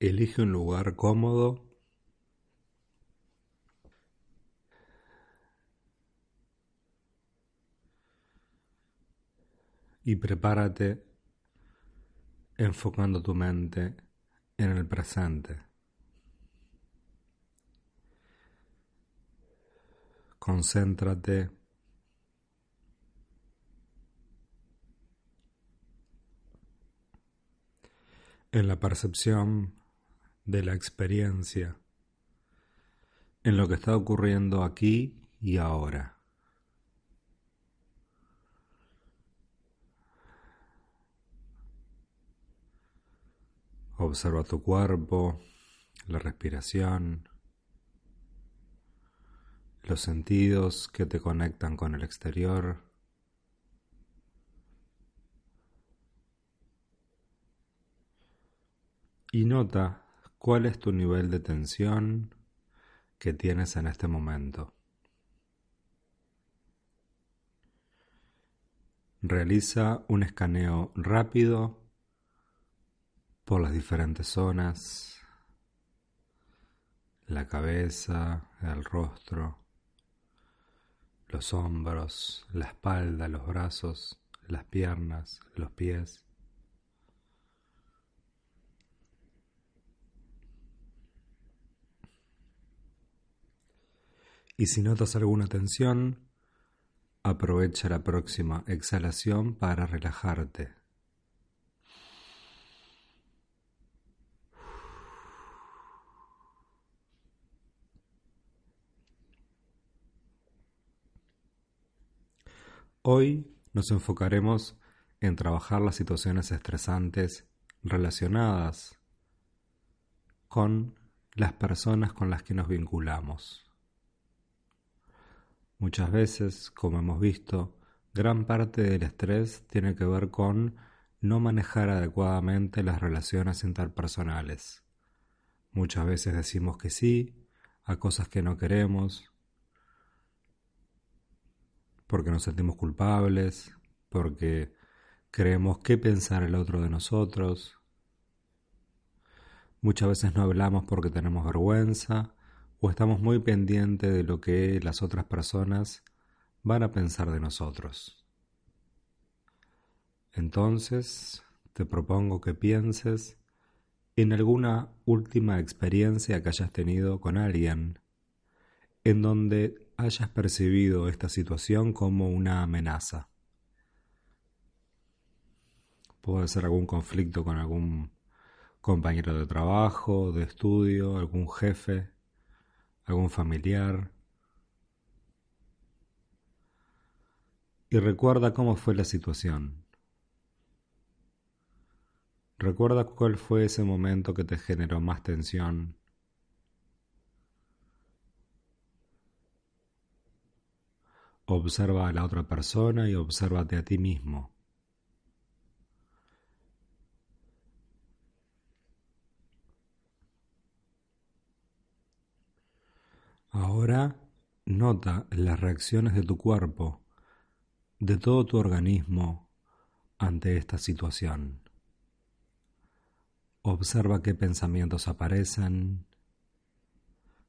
Elige un lugar cómodo y prepárate enfocando tu mente en el presente. Concéntrate en la percepción de la experiencia, en lo que está ocurriendo aquí y ahora. Observa tu cuerpo, la respiración, los sentidos que te conectan con el exterior. Y nota cuál es tu nivel de tensión que tienes en este momento. Realiza un escaneo rápido por las diferentes zonas, la cabeza, el rostro, los hombros, la espalda, los brazos, las piernas, los pies. Y si notas alguna tensión, aprovecha la próxima exhalación para relajarte. Hoy nos enfocaremos en trabajar las situaciones estresantes relacionadas con las personas con las que nos vinculamos. Muchas veces, como hemos visto, gran parte del estrés tiene que ver con no manejar adecuadamente las relaciones interpersonales. Muchas veces decimos que sí a cosas que no queremos, porque nos sentimos culpables, porque creemos qué pensar el otro de nosotros. Muchas veces no hablamos porque tenemos vergüenza o estamos muy pendientes de lo que las otras personas van a pensar de nosotros. Entonces, te propongo que pienses en alguna última experiencia que hayas tenido con alguien, en donde hayas percibido esta situación como una amenaza. Puede ser algún conflicto con algún compañero de trabajo, de estudio, algún jefe, algún familiar. Y recuerda cómo fue la situación. Recuerda cuál fue ese momento que te generó más tensión, Observa a la otra persona y obsérvate a ti mismo. Ahora nota las reacciones de tu cuerpo, de todo tu organismo ante esta situación. Observa qué pensamientos aparecen,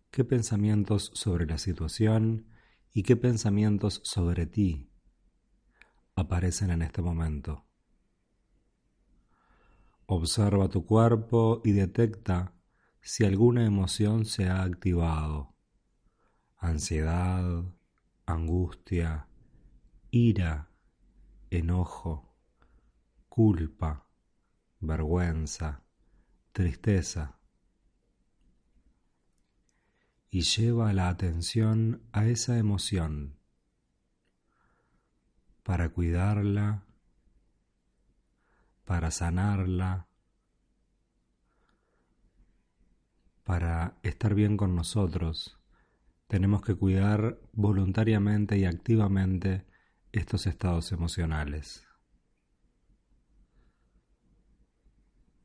qué pensamientos sobre la situación y qué pensamientos sobre ti aparecen en este momento. Observa tu cuerpo y detecta si alguna emoción se ha activado. Ansiedad, angustia, ira, enojo, culpa, vergüenza, tristeza y lleva la atención a esa emoción para cuidarla, para sanarla, para estar bien con nosotros. Tenemos que cuidar voluntariamente y activamente estos estados emocionales.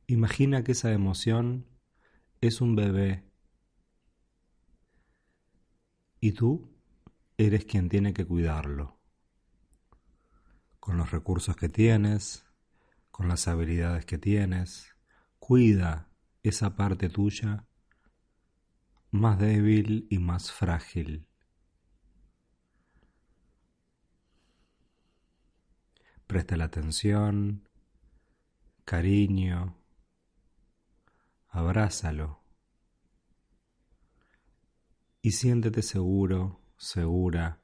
Imagina que esa emoción es un bebé y tú eres quien tiene que cuidarlo. Con los recursos que tienes, con las habilidades que tienes, cuida esa parte tuya más débil y más frágil. Presta la atención, cariño, abrázalo y siéntete seguro, segura,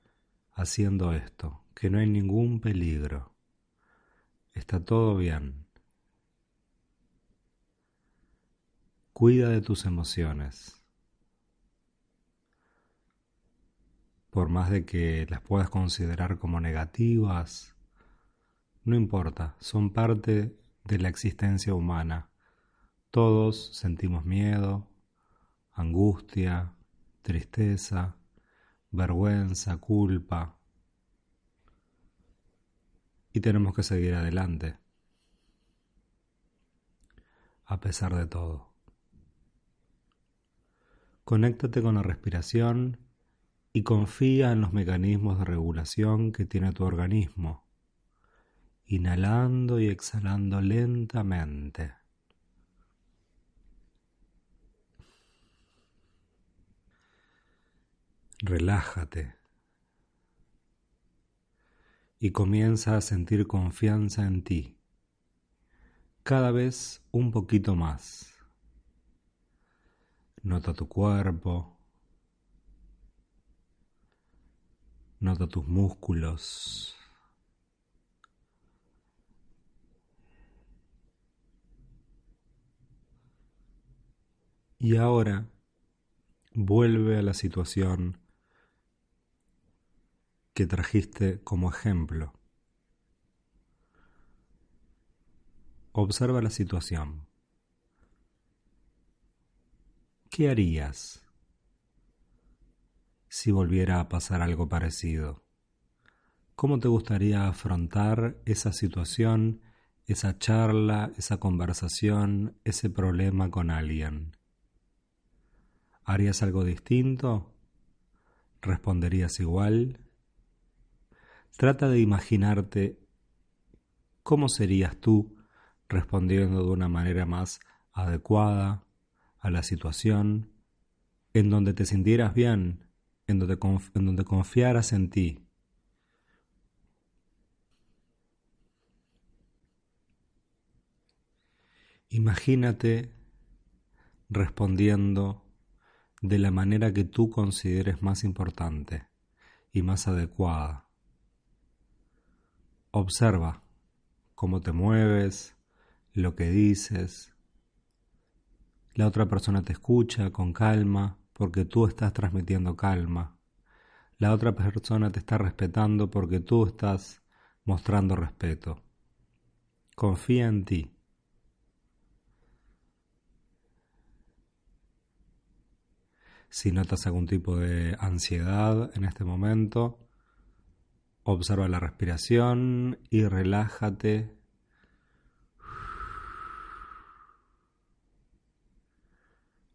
haciendo esto, que no hay ningún peligro. Está todo bien. Cuida de tus emociones. Por más de que las puedas considerar como negativas, no importa, son parte de la existencia humana. Todos sentimos miedo, angustia, tristeza, vergüenza, culpa. Y tenemos que seguir adelante, a pesar de todo. Conéctate con la respiración y confía en los mecanismos de regulación que tiene tu organismo, inhalando y exhalando lentamente. Relájate y comienza a sentir confianza en ti, cada vez un poquito más. Nota tu cuerpo, nota tus músculos. Y ahora vuelve a la situación que trajiste como ejemplo. Observa la situación. ¿Qué harías si volviera a pasar algo parecido? ¿Cómo te gustaría afrontar esa situación, esa charla, esa conversación, ese problema con alguien? ¿Harías algo distinto? ¿Responderías igual? Trata de imaginarte cómo serías tú respondiendo de una manera más adecuada a la situación, en donde te sintieras bien, en donde, donde confiaras en ti. Imagínate respondiendo de la manera que tú consideres más importante y más adecuada. Observa cómo te mueves, lo que dices. La otra persona te escucha con calma porque tú estás transmitiendo calma. La otra persona te está respetando porque tú estás mostrando respeto. Confía en ti. Si notas algún tipo de ansiedad en este momento, Observa la respiración y relájate.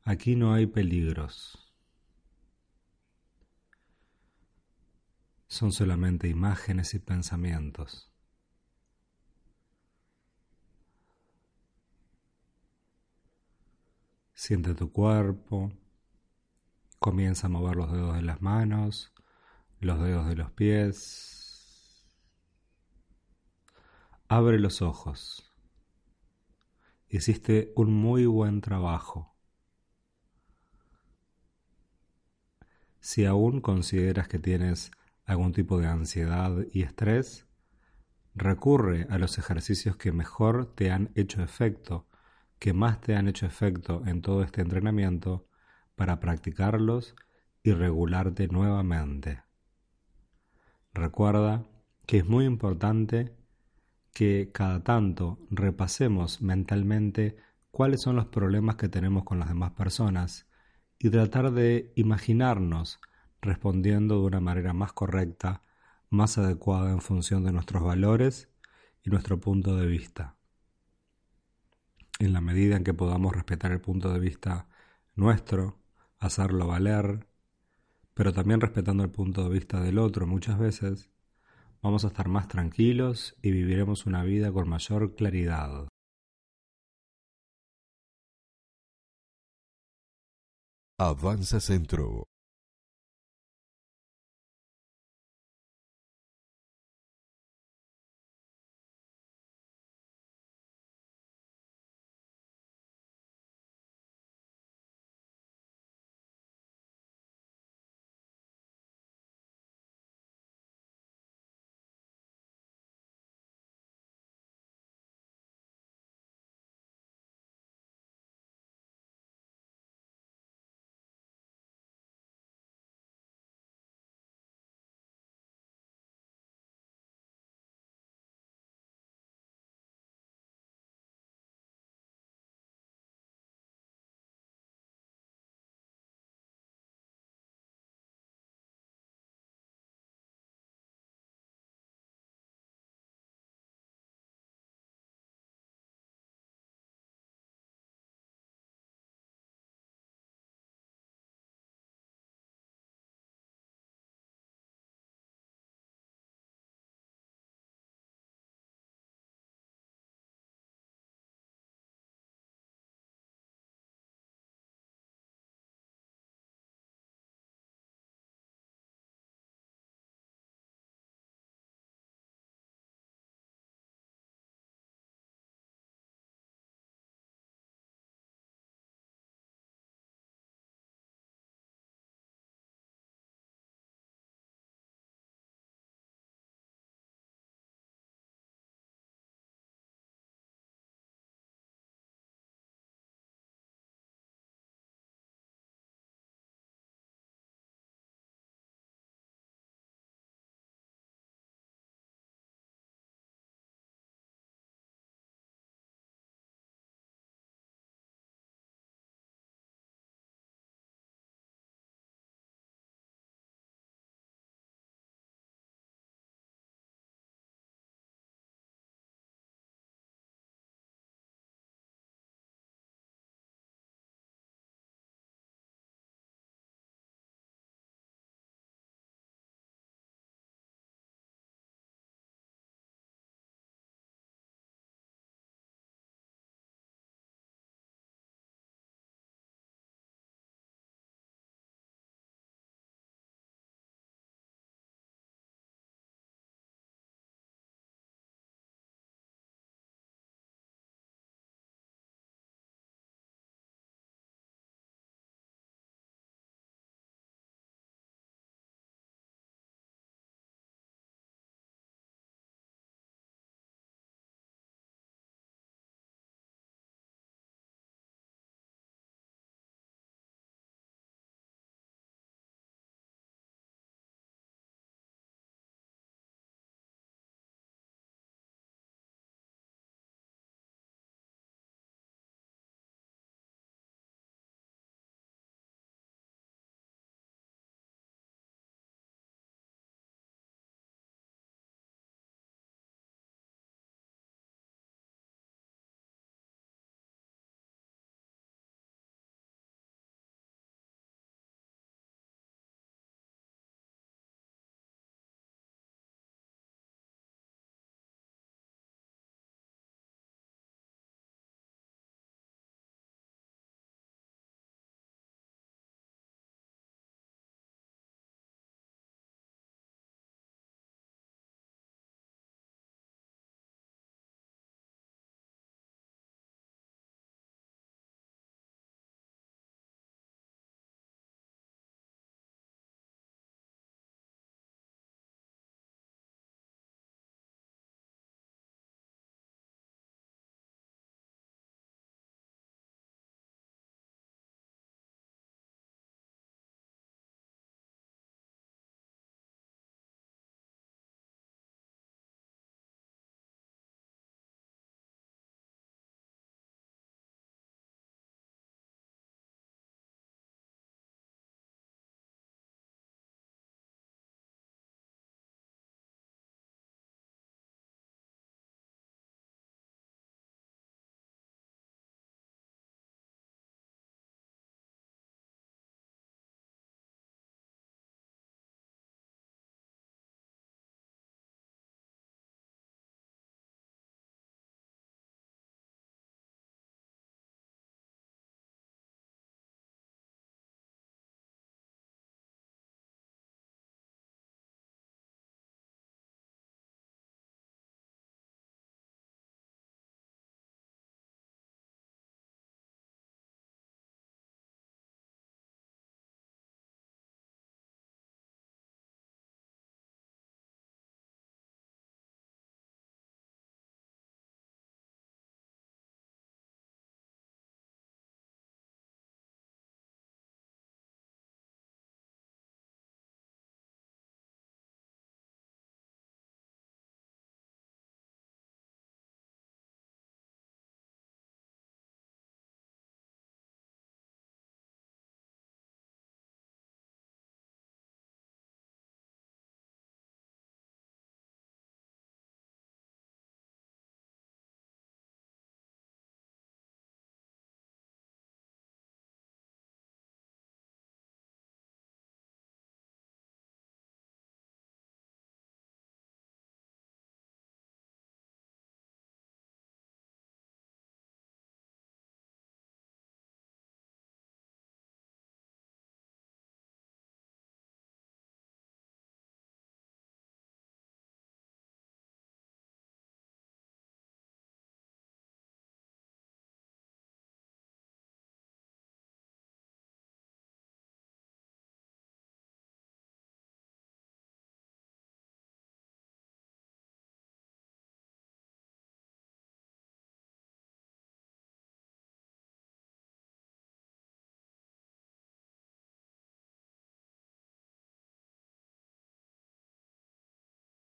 Aquí no hay peligros. Son solamente imágenes y pensamientos. Siente tu cuerpo. Comienza a mover los dedos de las manos, los dedos de los pies, Abre los ojos. Hiciste un muy buen trabajo. Si aún consideras que tienes algún tipo de ansiedad y estrés, recurre a los ejercicios que mejor te han hecho efecto, que más te han hecho efecto en todo este entrenamiento, para practicarlos y regularte nuevamente. Recuerda que es muy importante que cada tanto repasemos mentalmente cuáles son los problemas que tenemos con las demás personas y tratar de imaginarnos respondiendo de una manera más correcta, más adecuada en función de nuestros valores y nuestro punto de vista. En la medida en que podamos respetar el punto de vista nuestro, hacerlo valer, pero también respetando el punto de vista del otro muchas veces, vamos a estar más tranquilos y viviremos una vida con mayor claridad. Avanza Centro.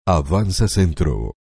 Avanza Centro